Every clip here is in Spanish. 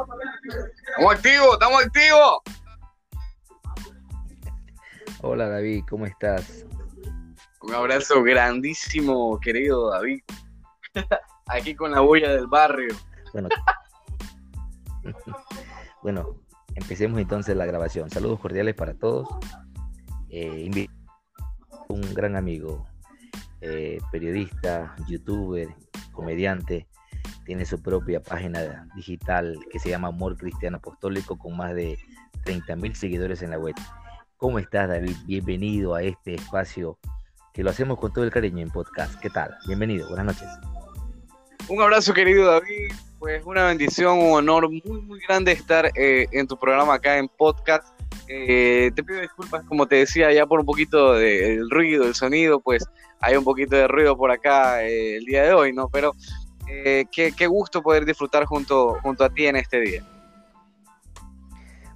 Estamos activos, estamos activos. Hola David, ¿cómo estás? Un abrazo grandísimo, querido David. Aquí con la bulla del barrio. Bueno, bueno, empecemos entonces la grabación. Saludos cordiales para todos. Eh, un gran amigo, eh, periodista, youtuber, comediante, tiene su propia página digital que se llama Amor Cristiano Apostólico con más de 30 mil seguidores en la web. ¿Cómo estás, David? Bienvenido a este espacio que lo hacemos con todo el cariño en podcast. ¿Qué tal? Bienvenido, buenas noches. Un abrazo, querido David. Pues una bendición, un honor muy, muy grande estar eh, en tu programa acá en podcast. Eh, te pido disculpas, como te decía, ya por un poquito del ruido, el sonido, pues hay un poquito de ruido por acá eh, el día de hoy, ¿no? Pero eh, qué, gusto poder disfrutar junto, junto a ti en este día.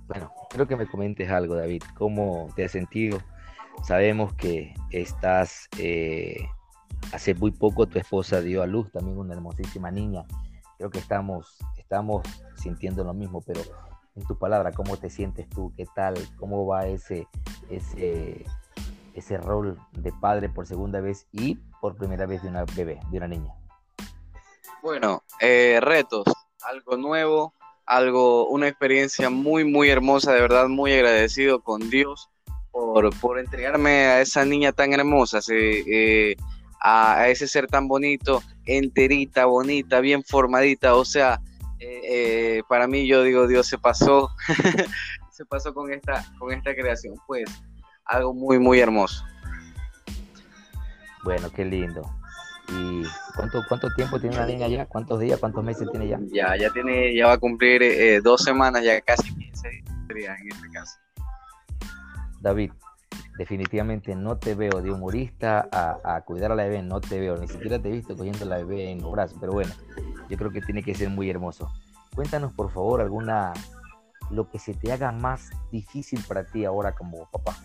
Bueno, quiero que me comentes algo, David. ¿Cómo te has sentido? Sabemos que estás, eh, hace muy poco tu esposa dio a luz también una hermosísima niña. Creo que estamos, estamos sintiendo lo mismo, pero en tu palabra, ¿cómo te sientes tú? ¿Qué tal? ¿Cómo va ese, ese, ese rol de padre por segunda vez y por primera vez de una bebé, de una niña? Bueno, eh, retos, algo nuevo, algo, una experiencia muy, muy hermosa, de verdad, muy agradecido con Dios por, por entregarme a esa niña tan hermosa, eh, a, ese ser tan bonito, enterita, bonita, bien formadita, o sea, eh, para mí yo digo, Dios se pasó, se pasó con esta, con esta creación, pues algo muy, muy hermoso. Bueno, qué lindo. ¿Y cuánto, cuánto tiempo tiene la niña ya? ¿Cuántos días, cuántos meses tiene ya? Ya, ya tiene, ya va a cumplir eh, dos semanas, ya casi 15 días en este caso. David, definitivamente no te veo de humorista a, cuidar a la bebé, no te veo, ni siquiera te he visto cogiendo a la bebé en los brazos, pero bueno, yo creo que tiene que ser muy hermoso. Cuéntanos por favor alguna, lo que se te haga más difícil para ti ahora como papá.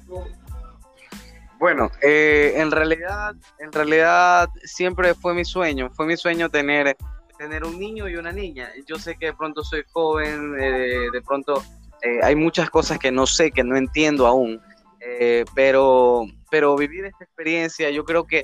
Bueno, eh, en realidad, en realidad siempre fue mi sueño, fue mi sueño tener, tener un niño y una niña. Yo sé que de pronto soy joven, eh, de pronto eh, hay muchas cosas que no sé, que no entiendo aún, pero, pero vivir esta experiencia, yo creo que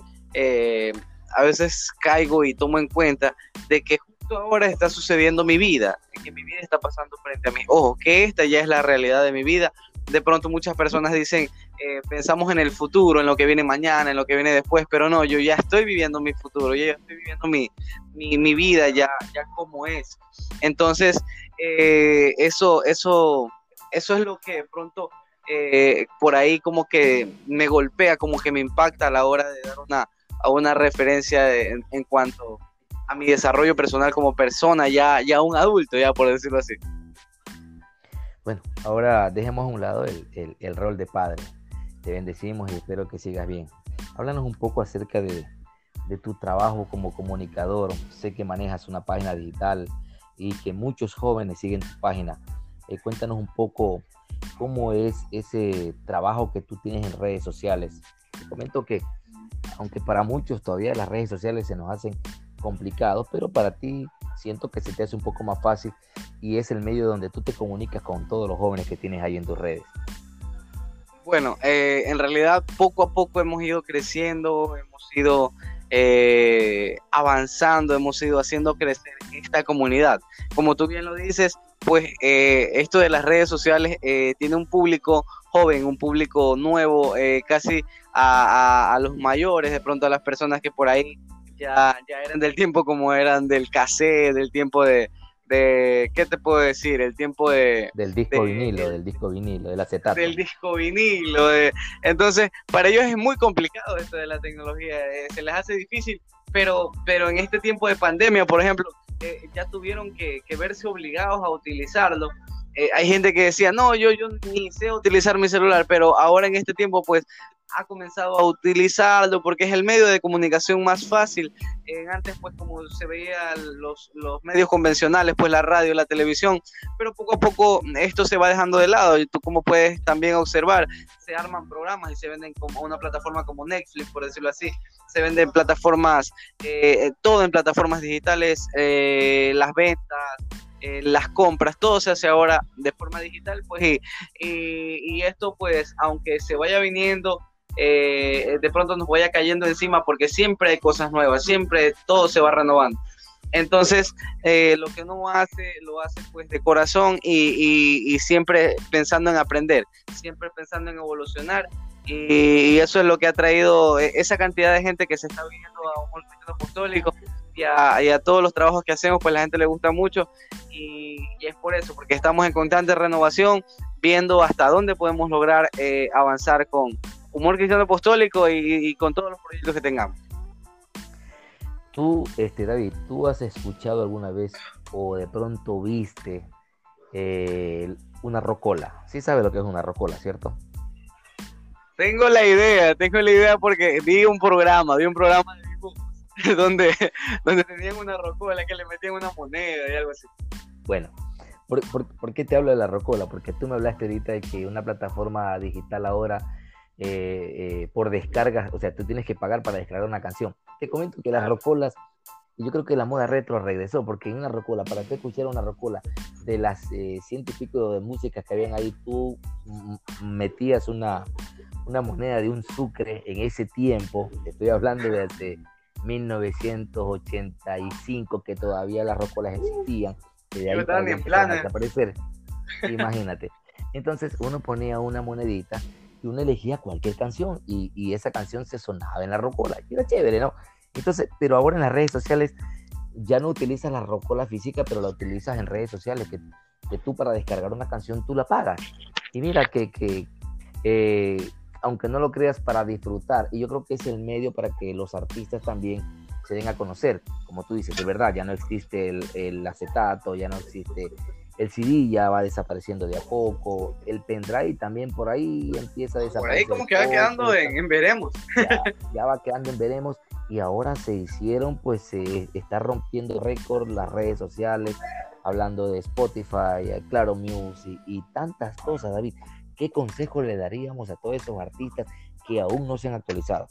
a veces caigo y tomo en cuenta de que justo ahora está sucediendo mi vida, que mi vida está pasando frente a mí. Ojo, que esta ya es la realidad de mi vida. De pronto muchas personas dicen, eh, pensamos en el futuro, en lo que viene mañana, en lo que viene después, pero no, yo ya estoy viviendo mi futuro, yo ya estoy viviendo mi, mi, vida ya, ya como es. Entonces, eh, eso, eso, eso es lo que de pronto eh, por ahí como que me golpea, como que me impacta a la hora de dar una, a una referencia en, cuanto a mi desarrollo personal como persona, ya, ya un adulto, ya por decirlo así. Bueno, ahora dejemos a un lado el, el rol de padre. Te bendecimos y espero que sigas bien. Háblanos un poco acerca de, tu trabajo como comunicador. Sé que manejas una página digital y que muchos jóvenes siguen tu página. Eh, cuéntanos un poco cómo es ese trabajo que tú tienes en redes sociales. Te comento que, aunque para muchos todavía las redes sociales se nos hacen complicados, pero para ti siento que se te hace un poco más fácil y es el medio donde tú te comunicas con todos los jóvenes que tienes ahí en tus redes. Bueno, eh, en realidad poco a poco hemos ido creciendo, hemos ido eh, avanzando, hemos ido haciendo crecer esta comunidad. Como tú bien lo dices, pues eh, esto de las redes sociales tiene un público joven, un público nuevo, casi a, los mayores, de pronto a las personas que por ahí ya, ya eran del tiempo como eran del cassette, del tiempo de, de, ¿qué te puedo decir? El tiempo de... Del disco vinilo, del disco vinilo, del acetato. Del disco vinilo. De, entonces, para ellos es muy complicado esto de la tecnología, eh, se les hace difícil, pero, pero en este tiempo de pandemia, por ejemplo, eh, ya tuvieron que, verse obligados a utilizarlo. Eh, hay gente que decía, no, yo, yo ni sé utilizar mi celular, pero ahora en este tiempo, pues ha comenzado a utilizarlo porque es el medio de comunicación más fácil. antes, pues, como se veía los, los, medios convencionales, pues la radio, la televisión, pero poco a poco esto se va dejando de lado. Y tú, como puedes también observar, se arman programas y se venden como una plataforma como Netflix, por decirlo así. Se venden plataformas, eh, todo en plataformas digitales, eh, las ventas, eh, las compras, todo se hace ahora de forma digital, pues y, y, esto pues aunque se vaya viniendo, eh, de pronto nos vaya cayendo encima porque siempre hay cosas nuevas, siempre todo se va renovando. Entonces, eh, lo que uno hace, lo hace pues de corazón y, siempre pensando en aprender, siempre pensando en evolucionar. Y, eso es lo que ha traído esa cantidad de gente que se está viniendo a un movimiento apostólico y a, todos los trabajos que hacemos, pues la gente le gusta mucho y, es por eso, porque estamos en constante renovación, viendo hasta dónde podemos lograr eh, avanzar con humor cristiano apostólico y, con todos los proyectos que tengamos. Tú, este, David, ¿tú has escuchado alguna vez o de pronto viste eh, una rocola? Sí sabes lo que es una rocola, ¿cierto? Tengo la idea, tengo la idea porque vi un programa, vi un programa de donde, donde tenían una rocola que le metían una moneda y algo así. Bueno, ¿por, qué te hablo de la rocola? Porque tú me hablaste ahorita de que una plataforma digital ahora eh, eh, por descarga, o sea, tú tienes que pagar para descargar una canción. Te comento que las rocolas, yo creo que la moda retro regresó, porque en una rocola, para que escuchar una rocola de las eh, ciento y pico de músicas que habían ahí, tú metías una, una moneda de un sucre en ese tiempo, estoy hablando de hace 1985, que todavía las rocolas existían. Que ahí estaban en planes. Aparecer. Imagínate. Entonces uno ponía una monedita y uno elegía cualquier canción y, y, esa canción se sonaba en la rocola. Y era chévere, ¿no? Entonces, pero ahora en las redes sociales ya no utilizas la rocola física, pero la utilizas en redes sociales, que, que tú para descargar una canción tú la pagas. Y mira que, que eh, aunque no lo creas, para disfrutar. Y yo creo que es el medio para que los artistas también se den a conocer. Como tú dices, de verdad, ya no existe el, acetato, ya no existe el CD, ya va desapareciendo de a poco. El pendrive también por ahí empieza a desaparecer. Por ahí como que va quedando en, veremos. Ya, va quedando en veremos. Y ahora se hicieron, pues se está rompiendo récord las redes sociales, hablando de Spotify, Claro Music y tantas cosas, David. ¿qué consejo le daríamos a todos esos artistas que aún no se han actualizado?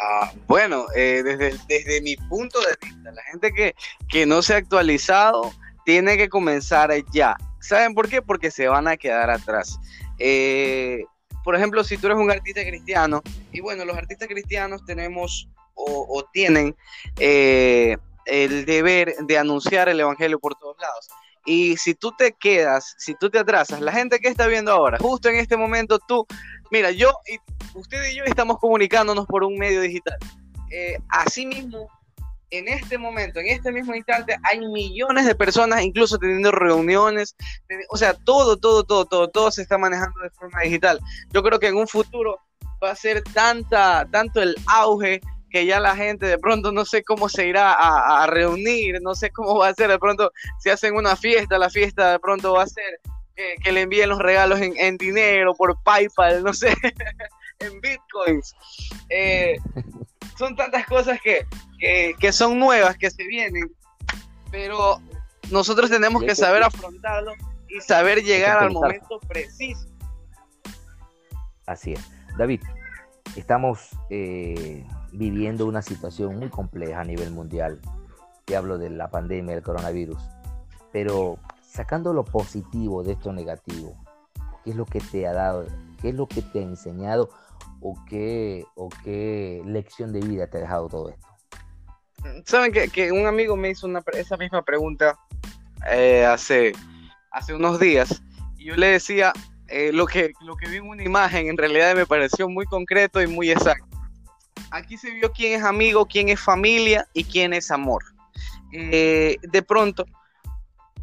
Ah, bueno, eh, desde, desde mi punto de vista, la gente que, que no se ha actualizado tiene que comenzar ya. ¿Saben por qué? Porque se van a quedar atrás. Eh, por ejemplo, si tú eres un artista cristiano, y bueno, los artistas cristianos tenemos o, tienen eh, el deber de anunciar el Evangelio por todos lados. Y si tú te quedas, si tú te atrasas, la gente que está viendo ahora, justo en este momento tú, mira, yo y usted y yo estamos comunicándonos por un medio digital. Eh, asimismo, en este momento, en este mismo instante, hay millones de personas incluso teniendo reuniones, o sea, todo, todo, todo, todo, todo se está manejando de forma digital. Yo creo que en un futuro va a ser tanta, tanto el auge que ya la gente de pronto no sé cómo se irá a, reunir, no sé cómo va a ser, de pronto si hacen una fiesta, la fiesta de pronto va a ser que, le envíen los regalos en, dinero, por PayPal, no sé, en bitcoins. Eh, son tantas cosas que, que, son nuevas, que se vienen, pero nosotros tenemos que saber afrontarlo y saber llegar al momento preciso. Así es. David, estamos eh, viviendo una situación muy compleja a nivel mundial. Te hablo de la pandemia del coronavirus. Pero sacando lo positivo de esto negativo, ¿qué es lo que te ha dado? ¿Qué es lo que te ha enseñado? ¿O qué, o qué lección de vida te ha dejado todo esto? Saben que, un amigo me hizo una, esa misma pregunta eh, hace, hace unos días. Y yo le decía, eh, lo, que, lo que vi en una imagen en realidad me pareció muy concreto y muy exacto aquí se vio quién es amigo, quién es familia y quién es amor. Eh, de pronto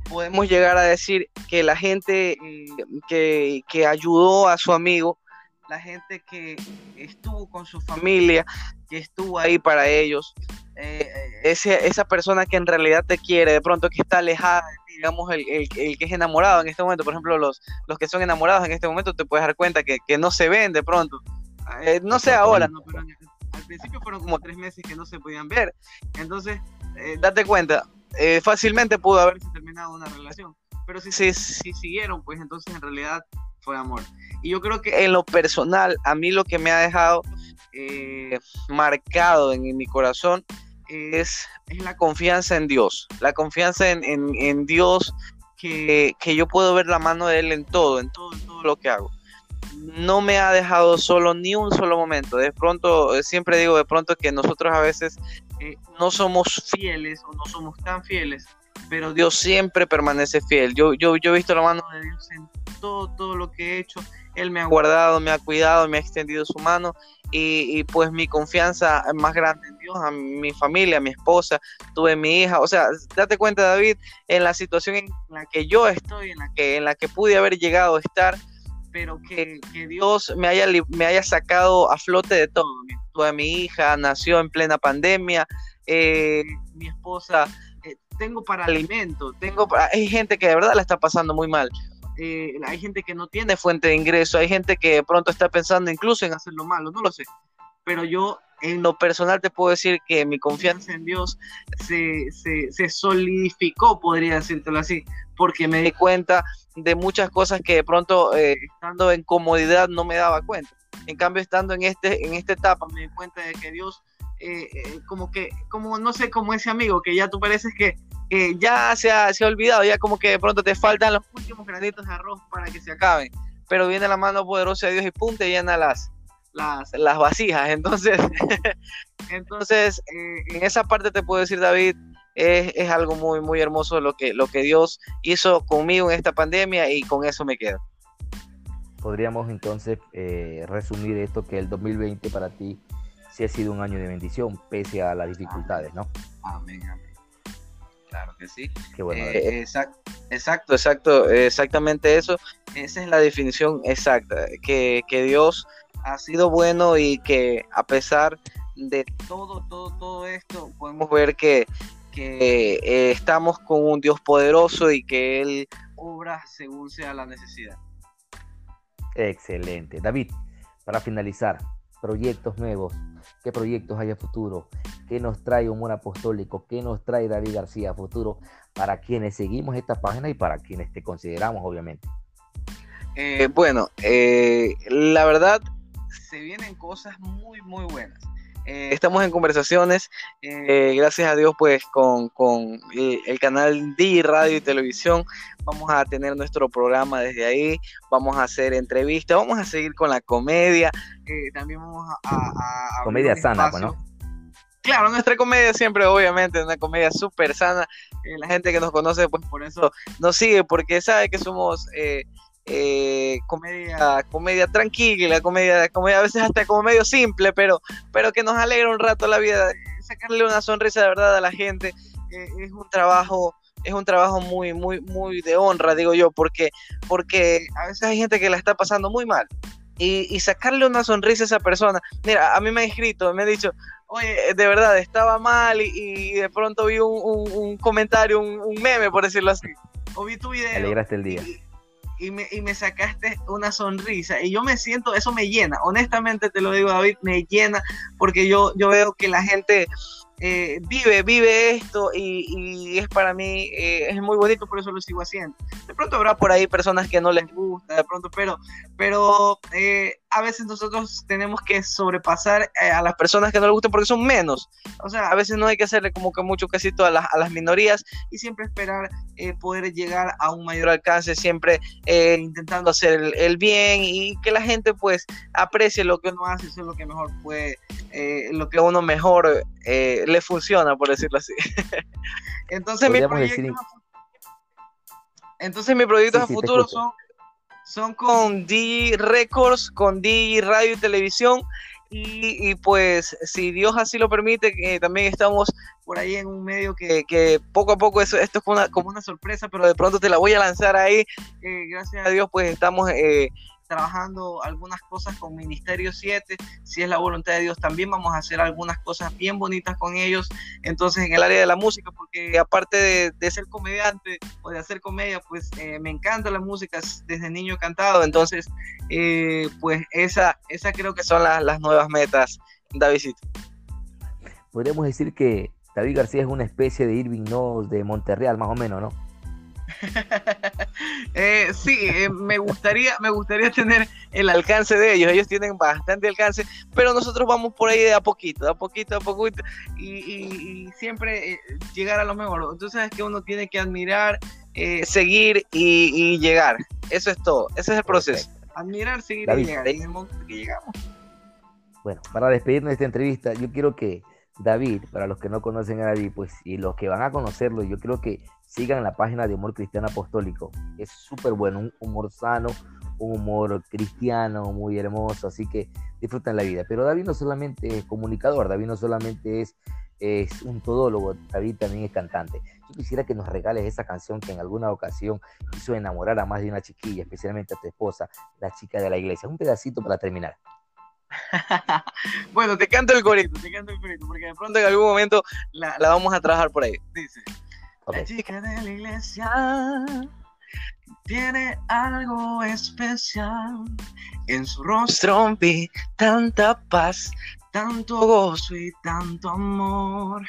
podemos llegar a decir que la gente mm, que, ayudó a su amigo, la gente que estuvo con su familia, que estuvo ahí para ellos, eh, esa persona que en realidad te quiere, de pronto que está alejada digamos, el, que es enamorado en este momento, por ejemplo, los, los que son enamorados en este momento, te puedes dar cuenta que, no se ven de pronto. Eh, no sé ahora, ¿no? pero al principio fueron como tres meses que no se podían ver. Entonces, eh, date cuenta, eh, fácilmente pudo haberse terminado una relación. Pero si, se si siguieron, pues entonces en realidad fue amor. Y yo creo que en lo personal, a mí lo que me ha dejado eh, marcado en, mi corazón es, es la confianza en Dios, la confianza en, en, Dios que, que, yo puedo ver la mano de Él en todo, en todo, en todo lo que hago. No me ha dejado solo ni un solo momento. De pronto, eh, siempre digo de pronto que nosotros a veces eh, no somos fieles o no somos tan fieles, pero Dios siempre permanece fiel. Yo, yo, yo he visto la mano de Dios en todo, todo lo que he hecho. Él me ha guardado, me ha cuidado, me ha extendido su mano y, pues mi confianza más grande en Dios, a mi familia, a mi esposa, tuve mi hija, o sea, date cuenta David, en la situación en la que yo estoy, en la que, en la que pude haber llegado a estar, pero que, Dios me haya, me haya sacado a flote de todo. Tuve mi hija, nació en plena pandemia, eh, mi esposa, tengo para alimento, tengo para, hay gente que de verdad la está pasando muy mal. Eh, hay gente que no tiene fuente de ingreso, hay gente que de pronto está pensando incluso en hacerlo malo, no lo sé. Pero yo en lo personal te puedo decir que mi confianza en Dios se, se, solidificó, podría decírtelo así, porque me di cuenta de muchas cosas que de pronto eh, estando en comodidad no me daba cuenta. En cambio, estando en, este, en esta etapa, me di cuenta de que Dios, eh, como que, como no sé, como ese amigo que ya tú pareces que ya se ha, se ha, olvidado, ya como que de pronto te faltan los últimos granitos de arroz para que se acaben, pero viene la mano poderosa de Dios y punte y llena las, las, las vasijas, entonces, entonces eh, en esa parte te puedo decir, David, es, es, algo muy, muy hermoso lo que, lo que Dios hizo conmigo en esta pandemia y con eso me quedo. Podríamos entonces eh, resumir esto que el 2020 para ti sí ha sido un año de bendición, pese a las dificultades, ¿no? Amén, amén. Claro que sí. Qué bueno. Eh, exacto, exacto, exactamente eso. Esa es la definición exacta, que, Dios ha sido bueno y que a pesar de todo, todo, todo esto, podemos ver que, eh, estamos con un Dios poderoso y que Él obra según sea la necesidad. Excelente. David, para finalizar, proyectos nuevos, qué proyectos hay a futuro, qué nos trae Humor Apostólico, qué nos trae David García a futuro para quienes seguimos esta página y para quienes te consideramos, obviamente. Eh, bueno, eh, la verdad, se vienen cosas muy, muy buenas. Eh, estamos en conversaciones, gracias a Dios, pues con, con el canal D Radio y Televisión. Vamos a tener nuestro programa desde ahí, vamos a hacer entrevistas, vamos a seguir con la comedia, también vamos a... comedia sana, pues, ¿no? Claro, nuestra comedia siempre, obviamente, una comedia súper sana. la gente que nos conoce, pues por eso nos sigue, porque sabe que somos eh, comedia, comedia tranquila, comedia, comedia a veces hasta como medio simple, pero, pero que nos alegra un rato la vida, sacarle una sonrisa de verdad a la gente, eh, es un trabajo, es un trabajo muy, muy, muy de honra, digo yo, porque, porque a veces hay gente que la está pasando muy mal. Y, sacarle una sonrisa a esa persona. Mira, a mí me ha escrito, me ha dicho, oye, de verdad, estaba mal y, de pronto vi un, comentario, un, meme, por decirlo así. O vi tu video. Alegraste el día y me, y me sacaste una sonrisa. Y yo me siento, eso me llena, honestamente te lo digo David, me llena porque yo, yo veo que la gente eh, vive, vive esto y, es para mí, eh, es muy bonito, por eso lo sigo haciendo. De pronto habrá por ahí personas que no les gusta, de pronto, pero, pero eh, a veces nosotros tenemos que sobrepasar a las personas que no les gustan porque son menos. O sea, a veces no hay que hacerle como que mucho casito a las, a las minorías y siempre esperar poder llegar a un mayor alcance, siempre intentando hacer el, el, bien y que la gente pues aprecie lo que uno hace, eso es lo que mejor puede, lo que uno mejor le funciona, por decirlo así. entonces, mi proyecto, entonces mis proyectos a futuro son, son con D Records, con D Radio y Televisión. Y, pues si Dios así lo permite, que también estamos por ahí en un medio que, poco a poco eso, esto es como una, como una sorpresa, pero de pronto te la voy a lanzar ahí. Eh, gracias a Dios pues estamos eh, trabajando algunas cosas con Ministerio 7, si es la voluntad de Dios, también vamos a hacer algunas cosas bien bonitas con ellos, entonces en el área de la música, porque aparte de, ser comediante o de hacer comedia, pues eh, me encanta la música, desde niño cantado, entonces eh, pues esa, esa creo que son las, nuevas metas, Davidito. Podríamos decir que David García es una especie de Irving Knowles de Monterreal, más o menos, ¿no? Eh, sí, eh, me gustaría, me gustaría tener el alcance de ellos. Ellos tienen bastante alcance, pero nosotros vamos por ahí de a poquito, de a poquito, a poquito, y, siempre eh, llegar a lo mejor. Entonces sabes que uno tiene que admirar, seguir y, llegar. Eso es todo. Ese es el proceso. Admirar, seguir y llegar. Y en el momento que llegamos. Bueno, para despedirnos de esta entrevista, yo quiero que David, para los que no conocen a David, pues y los que van a conocerlo, yo creo que sigan la página de Humor Cristiano Apostólico. Es súper bueno, un humor sano, un humor cristiano muy hermoso, así que disfrutan la vida. Pero David no solamente es comunicador, David no solamente es, es un todólogo, David también es cantante. Yo quisiera que nos regales esa canción que en alguna ocasión hizo enamorar a más de una chiquilla, especialmente a tu esposa, la chica de la iglesia. Un pedacito para terminar. bueno, te canto el corito, te canto el corito, porque de pronto en algún momento la, vamos a trabajar por ahí. Dice, la chica de la iglesia tiene algo especial. En su rostro vi tanta paz, tanto gozo y tanto amor.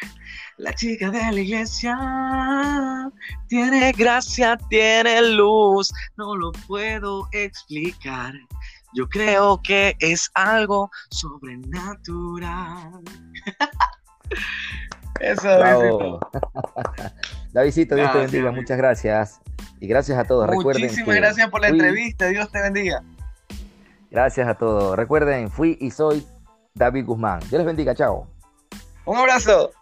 La chica de la iglesia tiene gracia, tiene luz, no lo puedo explicar. Yo creo que es algo sobrenatural. Eso, Davidito. Davidito, Dios te bendiga, muchas gracias. Y gracias a todos. Muchísimas gracias por la entrevista, Dios te bendiga. Gracias a todos. Recuerden, fui y soy David Guzmán. Dios les bendiga, chao. Un abrazo.